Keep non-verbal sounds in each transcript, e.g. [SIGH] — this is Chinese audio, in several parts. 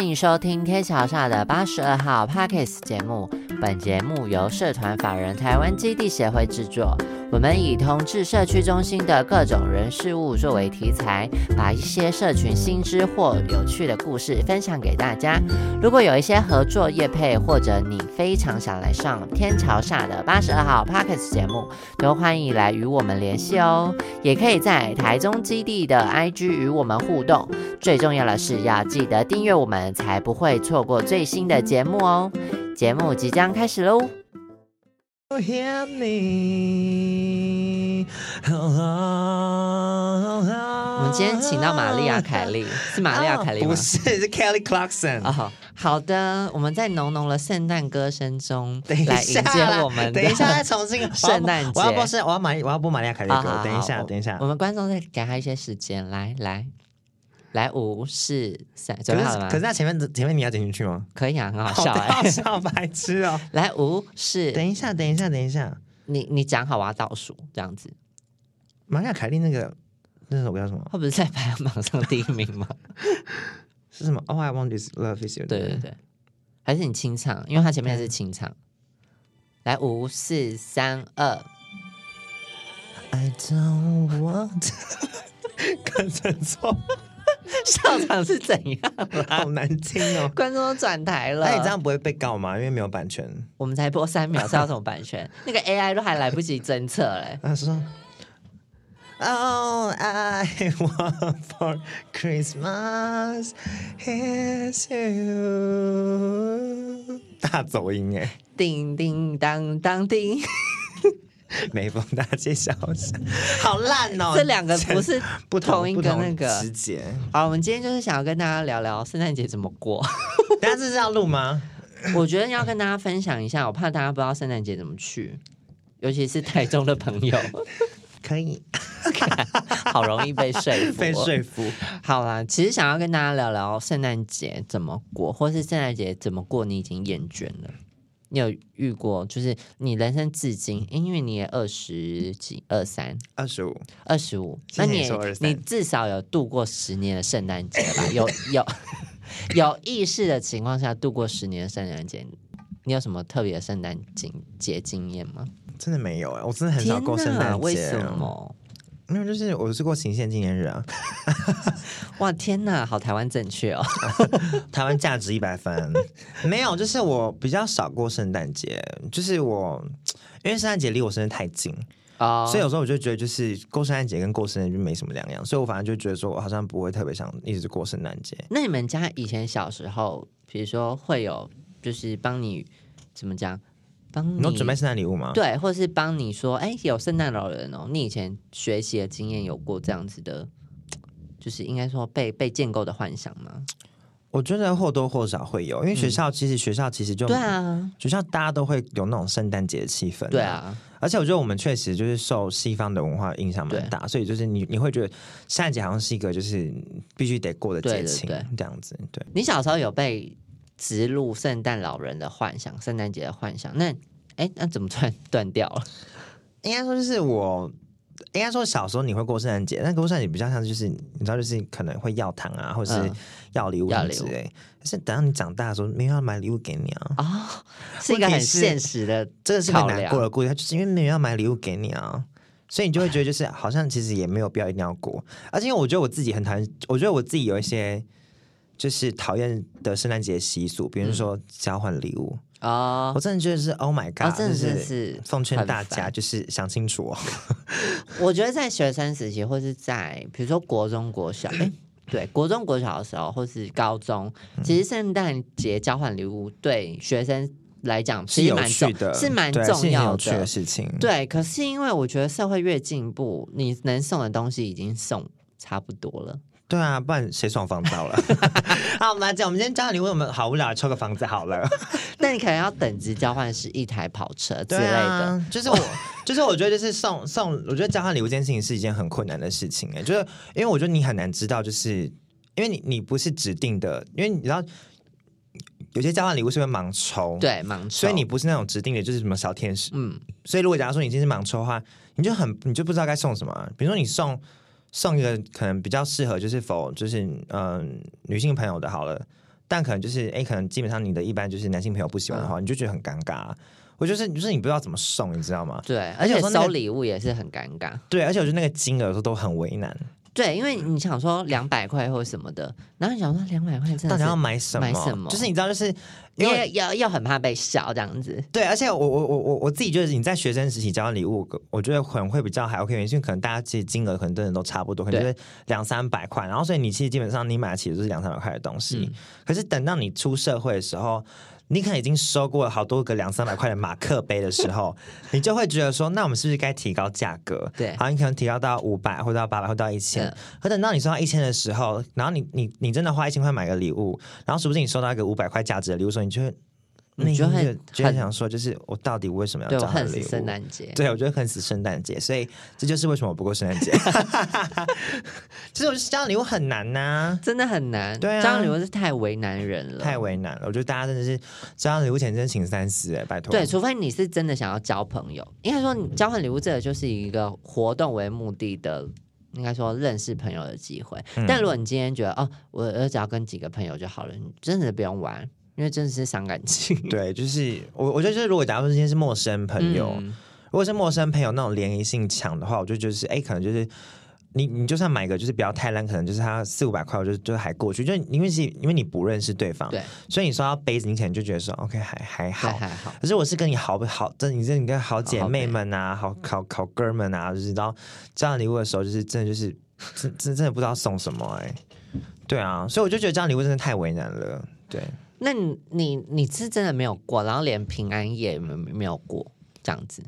欢迎收听天桥下的八十二号 Parkes 节目。本节目由社团法人台湾基地协会制作。我们以同志社区中心的各种人事物作为题材，把一些社群新知或有趣的故事分享给大家。如果有一些合作业配，或者你非常想来上天桥下的八十二号 Parkes 节目，都欢迎来与我们联系哦。也可以在台中基地的 IG 与我们互动。最重要的是要记得订阅我们，才不会错过最新的节目哦。节目即将开始喽！我们今天请到玛丽亚·凯莉，是玛丽亚·凯莉吗？不是，是 Kelly Clarkson。哦，好的，我们在浓浓的圣诞歌声中来迎接我们。等一下，再重新圣诞节。我要播是，我要玛，我要播玛丽亚·凯莉歌。等一下，等一下，我们观众再给他一些时间，来来。来五四三，准备好了吗？可是那前面的前面你要剪进去吗？可以啊，很好笑哎，好笑白痴哦！[LAUGHS] 来五四，等一下，等一下，等一下，你你讲好我要倒数这样子。玛雅凯莉那个那首歌叫什么？他不是在排行榜上第一名吗？[LAUGHS] 是什么？All I want is love is you。对对对，还是你清唱，因为他前面是清唱。来五四三二，I don't want，跟着错。[LAUGHS] 校场是怎样？好难听哦！观众都转台了。那你这样不会被告吗？因为没有版权。我们才播三秒，是要什么版权？[LAUGHS] 那个 AI 都还来不及侦测嘞。他说：“Oh, I want for Christmas is you。”大走音哎！叮叮当当叮。[LAUGHS] 每逢大街小巷，[LAUGHS] 好烂哦！这两个不是不同一个那个时节。好，我们今天就是想要跟大家聊聊圣诞节怎么过。大家这是要录吗？[LAUGHS] 我觉得要跟大家分享一下，我怕大家不知道圣诞节怎么去，尤其是台中的朋友。可以，好容易被说服，被说服。好啦，其实想要跟大家聊聊圣诞节怎么过，或是圣诞节怎么过，你已经厌倦了。你有遇过，就是你人生至今，因为你也二十几、二三、二十五、二十五，那你你至少有度过十年的圣诞节吧？有有 [LAUGHS] 有意识的情况下度过十年的圣诞节，你有什么特别的圣诞节经验吗？真的没有哎，我真的很少过圣诞节，为什么？没有，就是我是过行宪纪念日啊！[LAUGHS] 哇，天哪，好台湾正确哦，[LAUGHS] 台湾价值一百分。没有，就是我比较少过圣诞节，就是我因为圣诞节离我生日太近啊，所以有时候我就觉得，就是过圣诞节跟过生日就没什么两样，所以我反正就觉得说我好像不会特别想一直过圣诞节。那你们家以前小时候，比如说会有，就是帮你怎么讲？帮你准备圣诞礼物吗？对，或者是帮你说，哎，有圣诞老人哦。你以前学习的经验有过这样子的，就是应该说被被建构的幻想吗？我觉得或多或少会有，因为学校其实学校其实就对啊，学校大家都会有那种圣诞节的气氛，对啊。而且我觉得我们确实就是受西方的文化影响蛮大，所以就是你你会觉得圣诞节好像是一个就是必须得过的节庆这样子。对，你小时候有被？植入圣诞老人的幻想，圣诞节的幻想。那，哎，那怎么突然 [LAUGHS] 断掉了？[LAUGHS] 应该说就是我，应该说小时候你会过圣诞节，但过圣诞节比较像就是你知道，就是可能会要糖啊，或者是要礼物之类。可是等到你长大的时候，没有要买礼物给你啊。啊，[LAUGHS] 是一个很现实的，这个是很难过的故事。他就是因为没有要买礼物给你啊，所以你就会觉得就是好像其实也没有必要一定要过。而且因为我觉得我自己很讨厌，我觉得我自己有一些。就是讨厌的圣诞节习俗，比如说交换礼物。啊，我真的觉得是 Oh my God，真的是奉劝大家就是想清楚哦。[LAUGHS] 我觉得在学生时期，或是在比如说国中、国小，哎，[COUGHS] 对，国中、国小的时候，或是高中，其实圣诞节交换礼物对学生来讲是蛮重的，是蛮重要的事情。对，可是因为我觉得社会越进步，你能送的东西已经送差不多了。对啊，不然谁爽房到了？[LAUGHS] 好，我们来讲，我们今天交换礼物，我们好无聊，抽个房子好了。[LAUGHS] 那你可能要等级交换是一台跑车之类的。就是我，[LAUGHS] 就是我觉得，就是送送，我觉得交换礼物这件事情是一件很困难的事情哎，就是因为我觉得你很难知道，就是因为你你不是指定的，因为你知道有些交换礼物是会盲抽，对盲抽，所以你不是那种指定的，就是什么小天使。嗯，所以如果假如说你今天是盲抽的话，你就很你就不知道该送什么。比如说你送。送一个可能比较适合，就是否就是嗯女性朋友的好了但可能就是哎，可能基本上你的一般就是男性朋友不喜欢的话，你就觉得很尴尬。我就是就是你不知道怎么送，你知道吗？对，而且收礼物也是很尴尬。对，而且我觉得那个金额有时候都很为难。对，因为你想说两百块或什么的，然后你想说两百块真的到底要买什么？买什么？就是你知道，就是因为要要很怕被笑这样子。对，而且我我我我我自己就是你在学生时期交礼物，我觉得可能会比较还 OK，因为可能大家其实金额可能真的都差不多，可能就是两三百块，然后所以你其实基本上你买得起的都是两三百块的东西。可是等到你出社会的时候。你可能已经收过了好多个两三百块的马克杯的时候，[LAUGHS] 你就会觉得说，那我们是不是该提高价格？对，好，你可能提高到五百，或者到八百，或到一千。可等到你收到一千的时候，然后你你你真的花一千块买个礼物，然后是不是你收到一个五百块价值的礼物，时候你就会。你就会就会想说，就是我到底为什么要交恨死圣诞节？对，我觉得恨死圣诞节，所以这就是为什么我不过圣诞节。其 [LAUGHS] 实 [LAUGHS] 我交礼物很难呐，真的很难。对啊，交礼物是太为难人了，太为难了。我觉得大家真的是交礼物前真请三思哎，拜托。对，除非你是真的想要交朋友，应该说你交换礼物这个就是一个活动为目的的，应该说认识朋友的机会。但如果你今天觉得哦，我我只要跟几个朋友就好了，你真的不用玩。因为真的是伤感情。[LAUGHS] 对，就是我，我觉得就是如果假如说今天是陌生朋友，如果是陌生朋友那种联谊性强的话，我就觉得是哎，可能就是你你就算买个就是不要太烂，可能就是他四五百块，我就就还过去。就因为是因为你不认识对方，对，所以你收到杯子，你可能就觉得说 OK 还还好还好。可是我是跟你好不好，这你这你跟好姐妹们啊，好好好哥们啊，就是到这样礼物的时候，就是真的就是真真真的不知道送什么哎。对啊，所以我就觉得这样礼物真的太为难了。对。那你你你是真的没有过，然后连平安夜没没有过这样子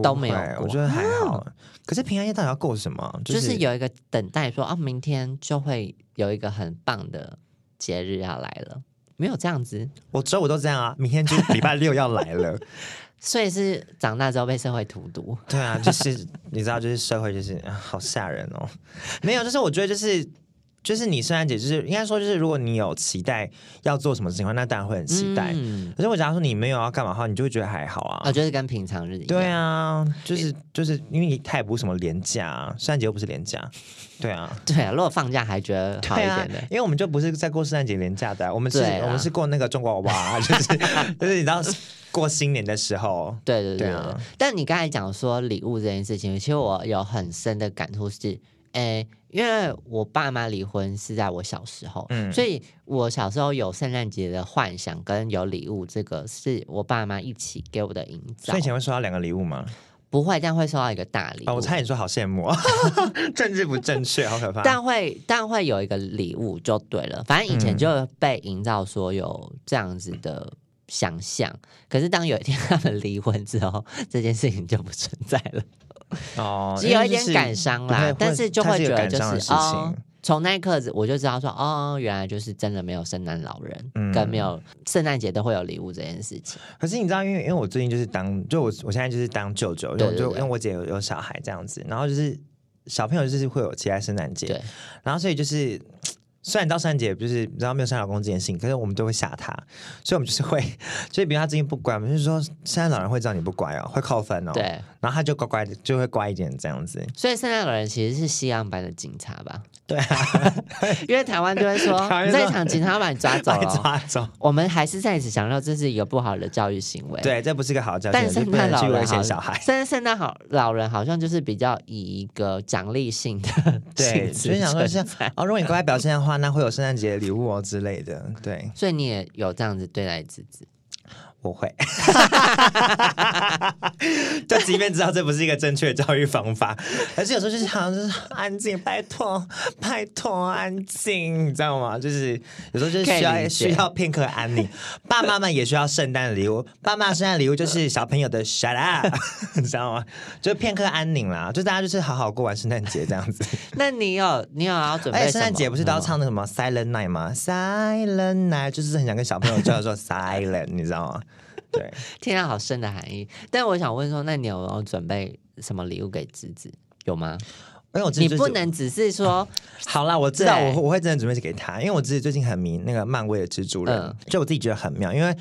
都没有过，我觉得还好。可是平安夜到底要过什么？就是有一个等待说啊，明天就会有一个很棒的节日要来了，没有这样子。我周五都这样啊，明天就礼拜六要来了，[LAUGHS] 所以是长大之后被社会荼毒。对啊，就是你知道，就是社会就是好吓人哦。没有，就是我觉得就是。就是你圣诞节，就是应该说，就是如果你有期待要做什么事情的话，那当然会很期待。可是我假如说你没有要干嘛的话，你就会觉得还好啊。啊，就是跟平常日一样。对啊，就是就是因为它也不是什么廉价，啊圣诞节又不是廉价。对啊，[LAUGHS] 对啊，如果放假还觉得好一点的，因为我们就不是在过圣诞节廉价的，我们是我们是过那个中国娃，就是 [LAUGHS] 就是你知道过新年的时候。对对对啊！但你刚才讲说礼物这件事情，其实我有很深的感触是。诶，因为我爸妈离婚是在我小时候，嗯所以我小时候有圣诞节的幻想跟有礼物，这个是我爸妈一起给我的营造。所以以前会收到两个礼物吗？不会，但会收到一个大礼物。我猜你说好羡慕，[LAUGHS] 政治不正确，好可怕。[LAUGHS] 但会，但会有一个礼物就对了。反正以前就被营造说有这样子的想象，可是当有一天他们离婚之后，这件事情就不存在了。哦，[LAUGHS] 只有一点感伤啦，但是就会觉得就是哦，从那一刻我就知道说哦，原来就是真的没有圣诞老人，嗯跟没有圣诞节都会有礼物这件事情。可是你知道，因为因为我最近就是当就我我现在就是当舅舅，就就因为我姐有有小孩这样子，然后就是小朋友就是会有期待圣诞节，对，然后所以就是。虽然到圣诞节就是知道没有圣诞老公这件事情，可是我们都会吓他，所以我们就是会，[LAUGHS] 所以比如他最近不乖，我们就是说圣诞老人会知道你不乖哦，会扣分哦，对，然后他就乖乖的就会乖一点这样子。所以圣诞老人其实是西洋版的警察吧？对啊，[LAUGHS] 因为台湾就会说你在场，警察把你抓走，抓走。我们还是在此强调这是一个不好的教育行为，对，这不是一个好教育，但圣诞老人好，小孩，但是圣诞好老人好像就是比较以一个奖励性的，[LAUGHS] 对，所以想说是哦，如果你乖乖表现的话，那会有圣诞节。礼物哦之类的，对，所以你也有这样子对待子子。我会，[LAUGHS] 就即便知道这不是一个正确的教育方法，[LAUGHS] 而且有时候就是好像就是安静，拜托，拜托，安静，你知道吗？就是有时候就是需要需要片刻安宁。[LAUGHS] 爸妈们也需要圣诞礼物，爸妈圣诞礼物就是小朋友的 shut up，你知道吗？就片刻安宁啦，就大家就是好好过完圣诞节这样子。那你有你有要准备？圣诞节不是都要唱那什么 Silent Night 吗？Silent Night 就是很想跟小朋友叫做 Silent，你知道吗？对，[LAUGHS] 天啊，好深的含义。但我想问说，那你有没有准备什么礼物给侄子？有吗？因为我你不能只是说 [LAUGHS] 好啦，我知道，我我会真的准备给他，因为我自己最近很迷那个漫威的蜘蛛人，就我自己觉得很妙，因为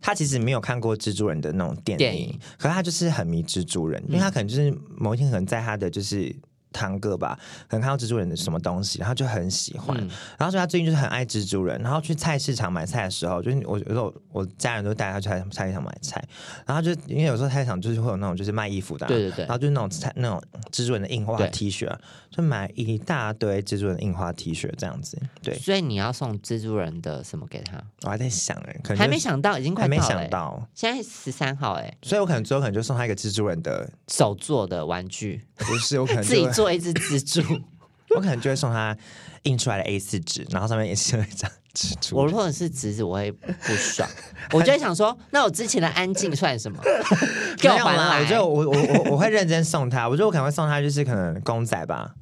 他其实没有看过蜘蛛人的那种电影，可是他就是很迷蜘蛛人，因为他可能就是某一天可能在他的就是。堂哥吧，可能看到蜘蛛人的什么东西，然后就很喜欢。嗯。然后所以他最近就是很爱蜘蛛人，然后去菜市场买菜的时候，就是我有时候我家人都带他去菜菜市场买菜，然后就因为有时候菜市场就是会有那种就是卖衣服的啊、对对对。然后就是那种菜那种蜘蛛人的印花 T 恤、啊，就买一大堆蜘蛛人的印花 T 恤这样子。对，所以你要送蜘蛛人的什么给他？我还在想哎、可能还没想到，已经快还没想到，现在十三号哎，所以我可能最后可能就送他一个蜘蛛人的，手做的玩具，不是我可能 [LAUGHS] 自己就会做一只蜘蛛。[LAUGHS] 我可能就会送他印出来的 A 四纸，然后上面也是有一张蜘蛛。我如果是侄子，我会不爽，[LAUGHS] 我就会想说，那我之前的安静算什么？[LAUGHS] 给我还来！我觉得我我我我会认真送他，我觉得我可能会送他就是可能公仔吧，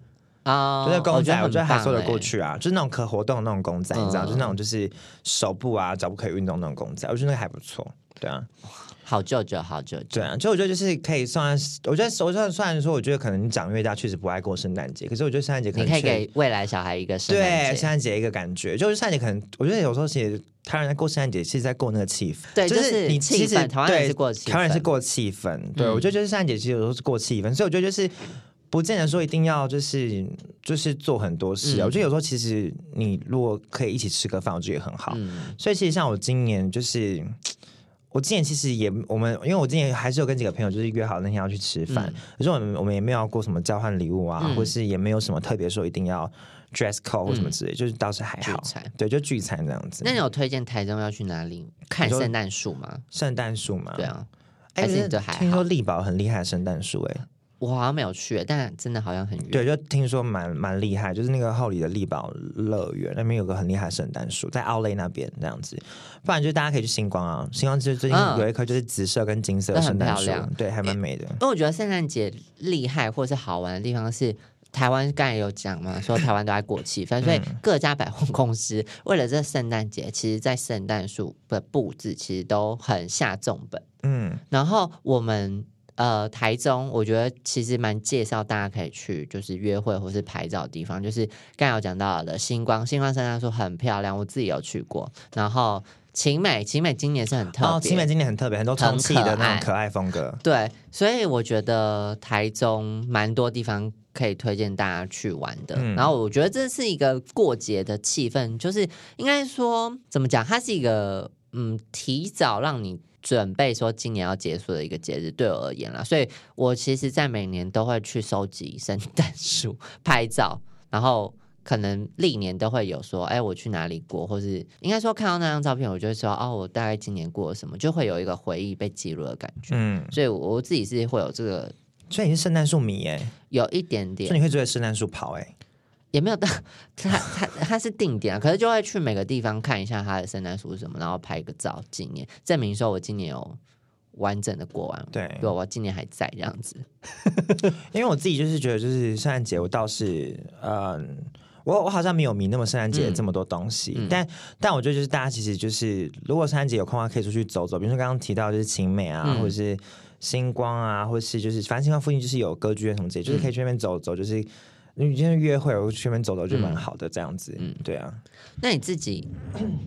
啊，就是公仔，我觉得还说得。过去啊，就是那种可活动的那种公仔，你知道，嗯就是那种就是手部啊、脚部可以运动那种公仔，我觉得那个还不错。对啊，好舅舅，好舅舅对，啊，所以我觉得就是可以送他。我觉得我虽然虽然说，我觉得可能你长越大，确实不爱过圣诞节，可是我觉得圣诞节可你可以给未来小孩一个圣诞对圣节。诞节一个感觉，就是圣诞节可能我觉得有时候其实台湾人在过圣诞节，其实在过那个气氛。对，就就是你其实气氛，台湾人对是过气氛，台湾人是过气氛，对、嗯我觉得就是圣诞节其实有时候是过气氛，所以我觉得就是不见得说一定要就是就是做很多事啊。嗯我觉得有时候其实你如果可以一起吃个饭，我觉得也很好。嗯所以其实像我今年就是。我今年其实也，我们因为我今年还是有跟几个朋友就是约好那天要去吃饭，嗯可是我们我们也没有要过什么交换礼物啊，嗯或是也没有什么特别说一定要 dress code 或什么之类，就是倒是还好。对，就聚餐这样子。那你有推荐台中要去哪里看圣诞树吗？圣诞树吗，对，啊，听说力宝很厉害的圣诞树，哎，我好像没有去，但真的好像很远。对，就听说蛮蛮厉害，就是那个后里的力宝乐园那边有个很厉害的圣诞树，在奥莱那边那样子。不然就大家可以去星光啊，星光就是最近嗯有一棵就是紫色跟金色的圣诞树对，还蛮美的。因为我觉得圣诞节厉害或是好玩的地方是。台湾刚才有讲嘛，说台湾都在过气氛，所以嗯各家百货公司为了这圣诞节，其实在圣诞树的布置其实都很下重本。嗯，然后我们呃台中，我觉得其实蛮介绍大家可以去就是约会或是拍照的地方，就是刚才有讲到的星光，星光圣诞树很漂亮，我自己有去过。然后晴美，晴美今年是很特别，哦，青美今年很特别，很多充气的那种可爱风格。对，所以我觉得台中蛮多地方可以推荐大家去玩的。嗯然后我觉得这是一个过节的气氛，就是应该说怎么讲，它是一个嗯提早让你。准备说今年要结束的一个节日，对我而言啦，所以我其实，在每年都会去收集圣诞 [LAUGHS] 树拍照，然后可能历年都会有说，哎，我去哪里过，或是应该说看到那张照片，我就会说，哦，我大概今年过了什么，就会有一个回忆被记录的感觉。嗯，所以我我自己是会有这个所以你是圣诞树迷哎，有一点点所以，你会追着圣诞树跑哎。也没有到 [LAUGHS] 他他他是定点啊，可是就会去每个地方看一下他的圣诞树是什么，然后拍个照纪念，证明说我今年有完整的过完，对对，我今年还在这样子。[LAUGHS] 因为我自己就是觉得，就是圣诞节我倒是，嗯，我我好像没有迷那么圣诞节嗯这么多东西，嗯但但我觉得就是大家其实就是，如果圣诞节有空的话，可以出去走走，比如说刚刚提到就是晴美啊，嗯或者是星光啊，或是就是反正星光附近就是有歌剧院什么之类，就是可以去那边走走，就是。你今天约会，我去那边走走就蛮好的，这样子。嗯对啊，那你自己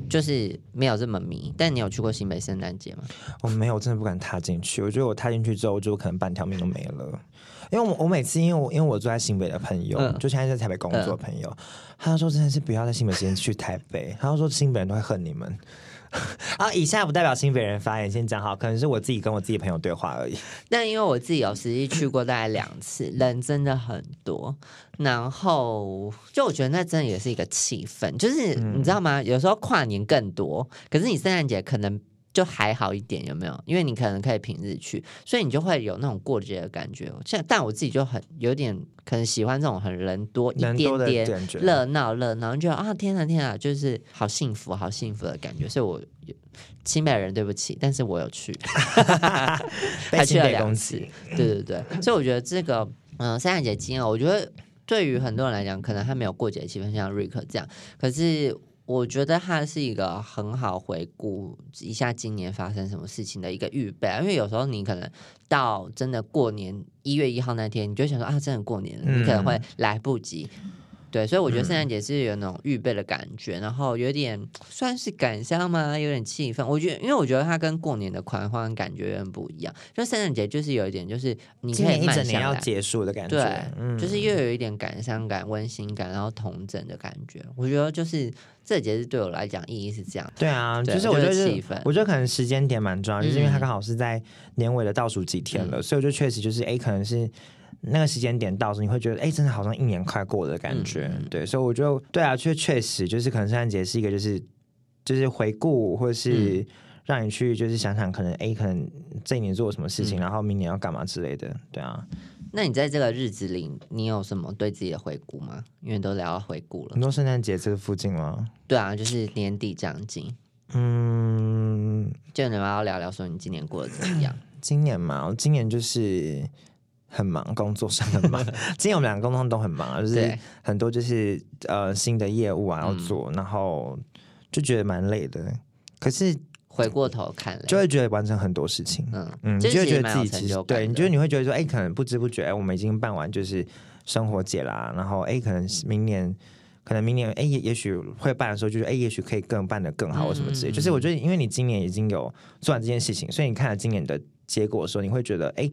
就是没有这么迷，但你有去过新北圣诞节吗？我没有，我真的不敢踏进去。我觉得我踏进去之后，我就可能半条命都没了。因为我我每次因为我因为我住在新北的朋友，嗯就现在在台北工作的朋友，他说真的是不要在新北时间去台北，他说新北人都会恨你们。[LAUGHS] 啊，以下不代表新北人发言，先讲好，可能是我自己跟我自己朋友对话而已。但因为我自己有实际去过大概两次，人真的很多。然后就我觉得那真的也是一个气氛，就是嗯你知道吗？有时候跨年更多，可是你圣诞节可能就还好一点，有没有？因为你可能可以平日去，所以你就会有那种过节的感觉。像但我自己就很有点可能喜欢这种很人多一点点热闹热闹，你觉得啊天啊天啊，就是好幸福好幸福的感觉。所以我清北人对不起，但是我有去。[LAUGHS] 被还去了两次。对对对，所以我觉得这个嗯、呃圣诞节经验，我觉得对于很多人来讲，可能他没有过节气氛，像瑞克这样，可是。我觉得它是一个很好回顾一下今年发生什么事情的一个预备啊，因为有时候你可能到真的过年一月一号那天，你就想说啊，真的过年了，你可能会来不及对，所以我觉得圣诞节是有那种预备的感觉，然后有点算是感伤吗？有点气氛。我觉得，因为我觉得它跟过年的狂欢感觉有点不一样。就圣诞节就是有一点，就是你可以一整年。要结束的感觉，对，嗯就是又有一点感伤感、温馨感，然后童真的感觉。我觉得就是这个节日对我来讲意义是这样。对啊，对就是我觉得是就是气氛我觉得可能时间点蛮重要，就是因为它嗯刚好是在年尾的倒数几天了，所以我就确实就是哎，可能是。那个时间点到时，你会觉得哎，真的好像一年快过了的感觉。对，所以我觉得对啊，确确实就是可能圣诞节是一个就是就是回顾或者是嗯让你去就是想想可能哎，可能这一年做了什么事情，嗯然后明年要干嘛之类的。对啊，那你在这个日子里，你有什么对自己的回顾吗？因为都聊到回顾了你。说圣诞节这个附近吗？对啊，就是年底将近，嗯，就你们要聊聊说你今年过得怎么样？今年嘛，我今年就是很忙，工作上很忙。[LAUGHS] 今天我们两个工作都很忙啊，就是，很多就是呃新的业务啊要做，然后就觉得蛮累的。可是回过头看，就会觉得完成很多事情，嗯嗯，你就觉得自己其实对，你的觉得你会觉得说，哎，可能不知不觉，哎，我们已经办完就是生活节啦，然后哎，可能明年。可能明年哎，也也许会办的时候，就是哎，也许可以更办的更好，或什么之类。嗯就是我觉得，因为你今年已经有做完这件事情，所以你看了今年的结果的时候，你会觉得，哎，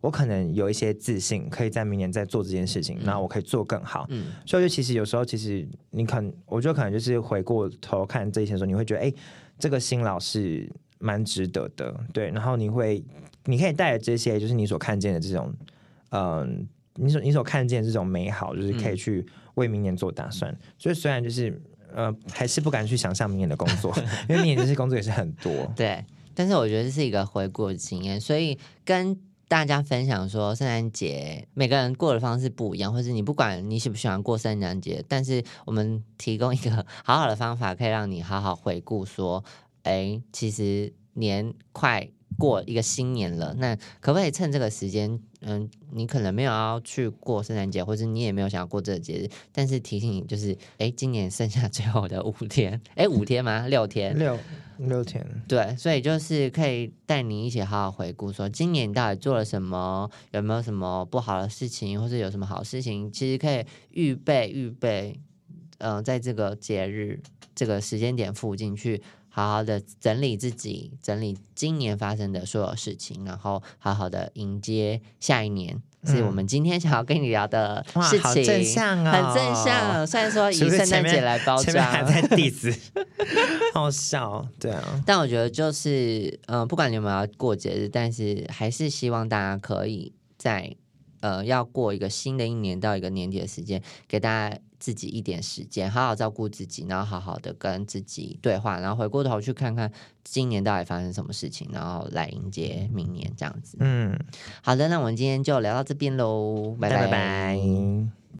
我可能有一些自信，可以在明年再做这件事情，然后我可以做更好。嗯所以就其实有时候，其实你可能，我觉得可能就是回过头看这一些的时候，你会觉得，哎，这个新老是蛮值得的，对。然后你会，你可以带着这些，就是你所看见的这种，嗯、你所你所看见的这种美好，就是可以去为明年做打算。所以虽然就是。呃，还是不敢去想象明年的工作，[LAUGHS] 因为明年这些工作也是很多。对，但是我觉得这是一个回顾的经验，所以跟大家分享说，圣诞节每个人过的方式不一样，或是你不管你喜不喜欢过圣诞节，但是我们提供一个 [LAUGHS] 好好的方法，可以让你好好回顾说，哎，其实年快过一个新年了，那可不可以趁这个时间，嗯，你可能没有要去过圣诞节，或者你也没有想要过这个节日，但是提醒你就是，哎，今年剩下最后的五天，哎，五天吗？六天？六六天，对，所以就是可以带你一起好好回顾，说今年到底做了什么，有没有什么不好的事情，或者有什么好事情，其实可以预备预备，嗯、在这个节日这个时间点附近去好好的整理自己，整理今年发生的所有事情，然后好好的迎接下一年。是我们今天想要跟你聊的事情，很正向。虽然说以圣诞节来包前面还，在 diss，[LAUGHS] 好笑，对啊，但我觉得就是，嗯、不管你有没有要过节日，但是还是希望大家可以在呃要过一个新的一年到一个年底的时间，给大家自己一点时间，好好照顾自己，然后好好的跟自己对话，然后回过头去看看今年到底发生什么事情，然后来迎接明年这样子。嗯，好的，那我们今天就聊到这边喽，拜拜拜拜。